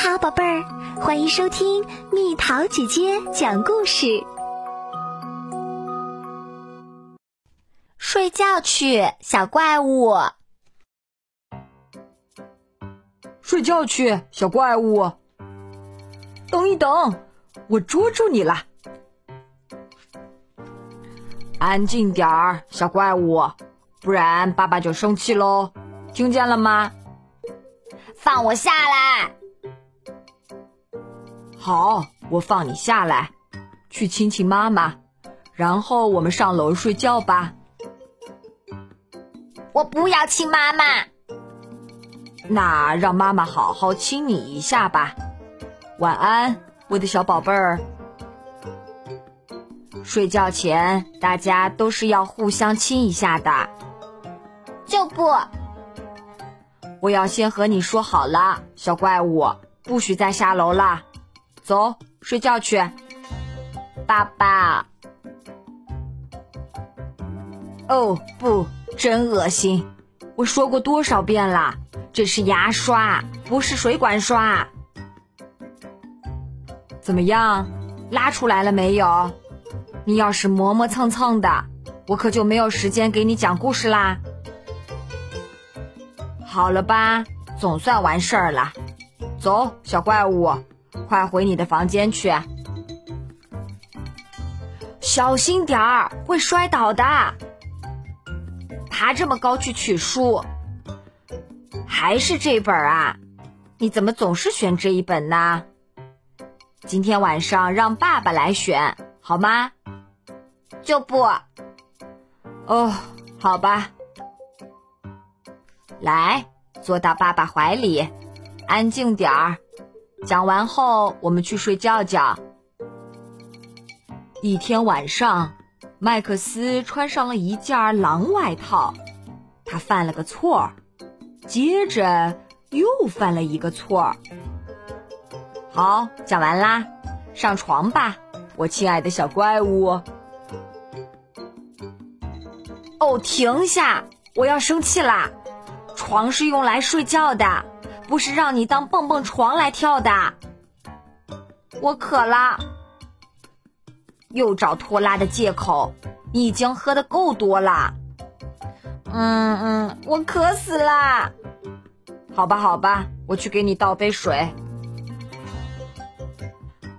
好，宝贝儿，欢迎收听蜜桃姐姐讲故事。睡觉去，小怪物。睡觉去，小怪物。等一等，我捉住你了。安静点儿，小怪物，不然爸爸就生气喽。听见了吗？放我下来。好，我放你下来，去亲亲妈妈，然后我们上楼睡觉吧。我不要亲妈妈。那让妈妈好好亲你一下吧。晚安，我的小宝贝儿。睡觉前大家都是要互相亲一下的。就不。我要先和你说好了，小怪物，不许再下楼了。走，睡觉去，爸爸。哦，不，真恶心！我说过多少遍了，这是牙刷，不是水管刷。怎么样，拉出来了没有？你要是磨磨蹭蹭的，我可就没有时间给你讲故事啦。好了吧，总算完事儿了。走，小怪物。快回你的房间去，小心点儿，会摔倒的。爬这么高去取书，还是这本啊？你怎么总是选这一本呢？今天晚上让爸爸来选，好吗？就不。哦，好吧。来，坐到爸爸怀里，安静点儿。讲完后，我们去睡觉觉。一天晚上，麦克斯穿上了一件狼外套，他犯了个错，接着又犯了一个错。好，讲完啦，上床吧，我亲爱的小怪物。哦，停下！我要生气啦！床是用来睡觉的。不是让你当蹦蹦床来跳的。我渴了，又找拖拉的借口。你已经喝的够多了。嗯嗯，我渴死了。好吧好吧，我去给你倒杯水。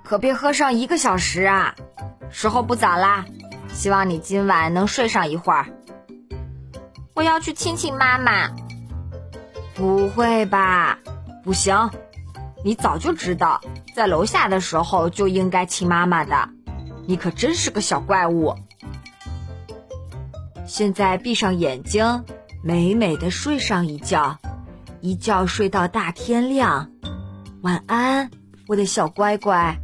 可别喝上一个小时啊！时候不早啦，希望你今晚能睡上一会儿。我要去亲亲妈妈。不会吧？不行，你早就知道，在楼下的时候就应该亲妈妈的。你可真是个小怪物。现在闭上眼睛，美美的睡上一觉，一觉睡到大天亮。晚安，我的小乖乖。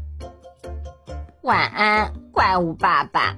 晚安，怪物爸爸。